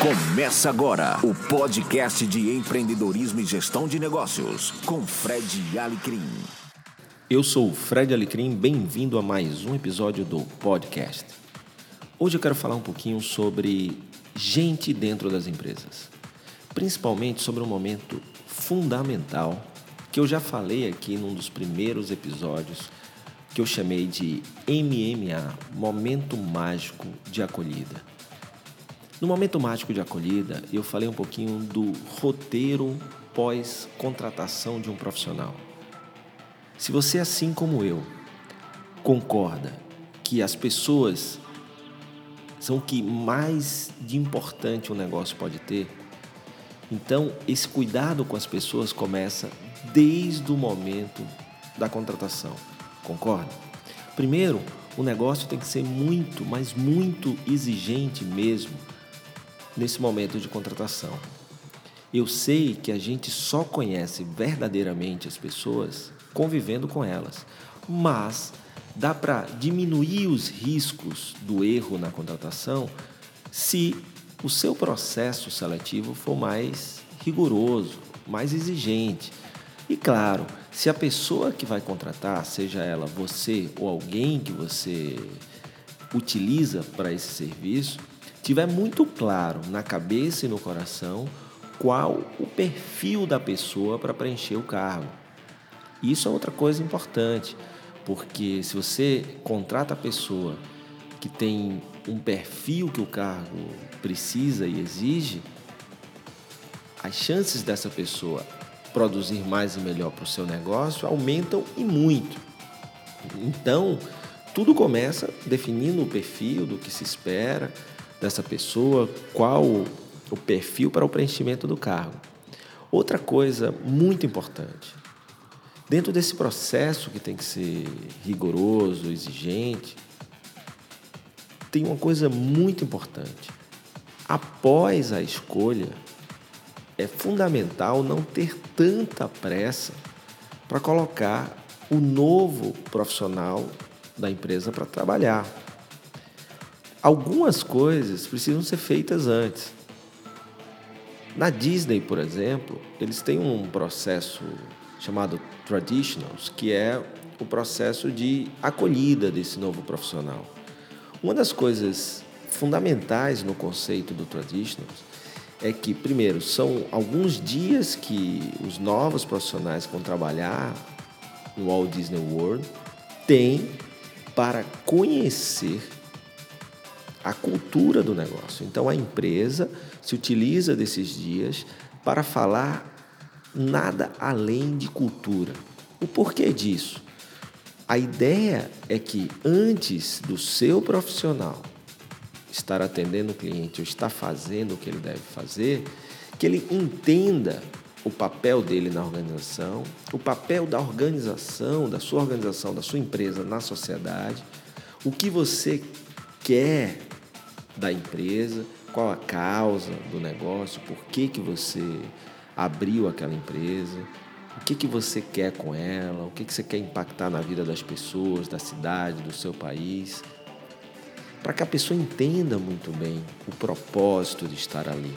Começa agora o podcast de empreendedorismo e gestão de negócios com Fred Alecrim. Eu sou o Fred Alecrim, bem-vindo a mais um episódio do podcast. Hoje eu quero falar um pouquinho sobre gente dentro das empresas, principalmente sobre um momento fundamental que eu já falei aqui num dos primeiros episódios que eu chamei de MMA, Momento Mágico de Acolhida. No Momento Mágico de Acolhida, eu falei um pouquinho do roteiro pós-contratação de um profissional. Se você, assim como eu, concorda que as pessoas são o que mais de importante um negócio pode ter, então esse cuidado com as pessoas começa desde o momento da contratação. Concorda? Primeiro, o negócio tem que ser muito, mas muito exigente mesmo nesse momento de contratação. Eu sei que a gente só conhece verdadeiramente as pessoas convivendo com elas, mas dá para diminuir os riscos do erro na contratação se o seu processo seletivo for mais rigoroso, mais exigente. E claro, se a pessoa que vai contratar, seja ela você ou alguém que você utiliza para esse serviço, tiver muito claro na cabeça e no coração qual o perfil da pessoa para preencher o cargo. Isso é outra coisa importante, porque se você contrata a pessoa que tem um perfil que o cargo precisa e exige, as chances dessa pessoa produzir mais e melhor para o seu negócio aumentam e muito. Então, tudo começa definindo o perfil do que se espera dessa pessoa, qual o perfil para o preenchimento do cargo. Outra coisa muito importante, dentro desse processo que tem que ser rigoroso, exigente, tem uma coisa muito importante. Após a escolha, é fundamental não ter tanta pressa para colocar o novo profissional da empresa para trabalhar. Algumas coisas precisam ser feitas antes. Na Disney, por exemplo, eles têm um processo chamado Traditionals, que é o processo de acolhida desse novo profissional. Uma das coisas fundamentais no conceito do Traditionals é que, primeiro, são alguns dias que os novos profissionais que vão trabalhar no Walt Disney World têm para conhecer a cultura do negócio. Então, a empresa se utiliza desses dias para falar nada além de cultura. O porquê disso? A ideia é que antes do seu profissional estar atendendo o cliente ou estar fazendo o que ele deve fazer, que ele entenda o papel dele na organização, o papel da organização, da sua organização, da sua empresa na sociedade, o que você quer da empresa, qual a causa do negócio, por que, que você abriu aquela empresa, o que, que você quer com ela, o que, que você quer impactar na vida das pessoas, da cidade, do seu país para que a pessoa entenda muito bem o propósito de estar ali.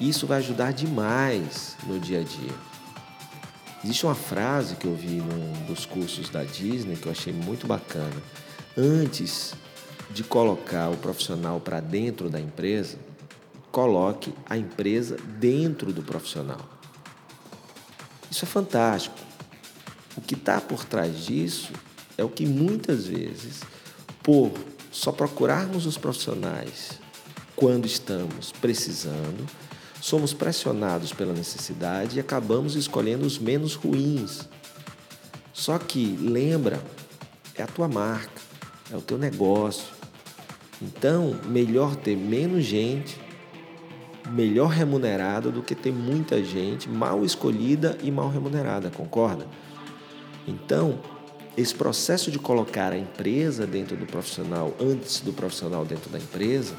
Isso vai ajudar demais no dia a dia. Existe uma frase que eu vi num dos cursos da Disney que eu achei muito bacana. Antes de colocar o profissional para dentro da empresa, coloque a empresa dentro do profissional. Isso é fantástico. O que está por trás disso é o que muitas vezes, por só procurarmos os profissionais quando estamos precisando, somos pressionados pela necessidade e acabamos escolhendo os menos ruins. Só que lembra, é a tua marca, é o teu negócio. Então, melhor ter menos gente, melhor remunerada do que ter muita gente mal escolhida e mal remunerada, concorda? Então, esse processo de colocar a empresa dentro do profissional antes do profissional dentro da empresa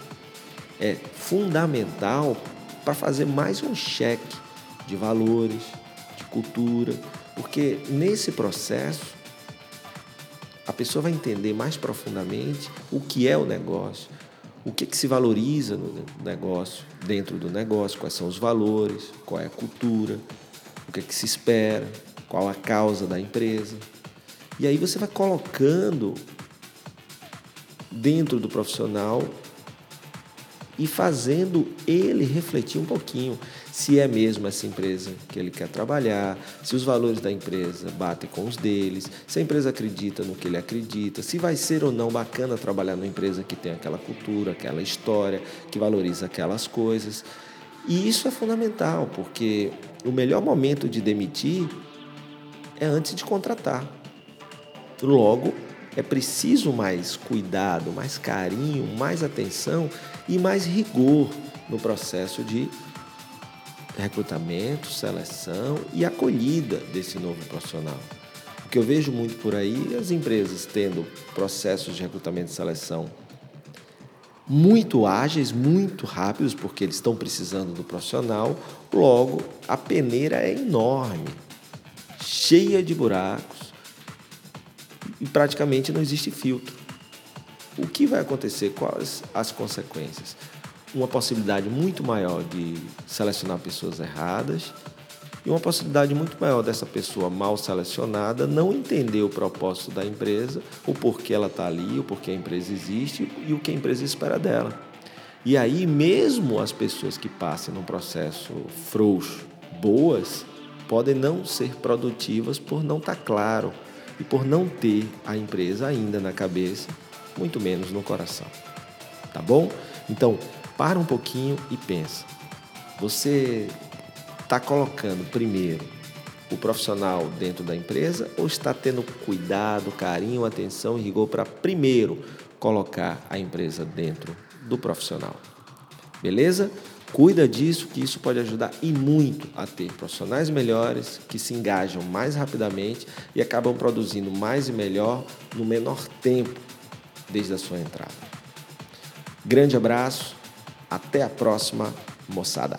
é fundamental para fazer mais um cheque de valores, de cultura, porque nesse processo a pessoa vai entender mais profundamente o que é o negócio, o que, que se valoriza no negócio, dentro do negócio, quais são os valores, qual é a cultura, o que, que se espera, qual a causa da empresa. E aí você vai colocando dentro do profissional e fazendo ele refletir um pouquinho se é mesmo essa empresa que ele quer trabalhar, se os valores da empresa batem com os deles, se a empresa acredita no que ele acredita, se vai ser ou não bacana trabalhar numa empresa que tem aquela cultura, aquela história, que valoriza aquelas coisas. E isso é fundamental, porque o melhor momento de demitir é antes de contratar. Logo, é preciso mais cuidado, mais carinho, mais atenção e mais rigor no processo de recrutamento, seleção e acolhida desse novo profissional. O que eu vejo muito por aí, as empresas tendo processos de recrutamento e seleção muito ágeis, muito rápidos, porque eles estão precisando do profissional, logo a peneira é enorme, cheia de buracos e praticamente não existe filtro. O que vai acontecer? Quais as consequências? Uma possibilidade muito maior de selecionar pessoas erradas e uma possibilidade muito maior dessa pessoa mal selecionada não entender o propósito da empresa, o porquê ela está ali, o porquê a empresa existe e o que a empresa espera dela. E aí, mesmo as pessoas que passem num processo frouxo, boas, podem não ser produtivas por não estar tá claro e por não ter a empresa ainda na cabeça muito menos no coração. Tá bom? Então, para um pouquinho e pensa. Você está colocando primeiro o profissional dentro da empresa ou está tendo cuidado, carinho, atenção e rigor para primeiro colocar a empresa dentro do profissional? Beleza? Cuida disso, que isso pode ajudar e muito a ter profissionais melhores que se engajam mais rapidamente e acabam produzindo mais e melhor no menor tempo desde a sua entrada. Grande abraço, até a próxima, moçada.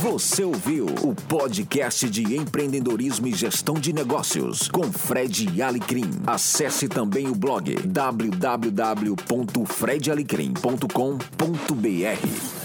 Você ouviu o podcast de empreendedorismo e gestão de negócios com Fred Alecrim. Acesse também o blog www.fredalecrim.com.br.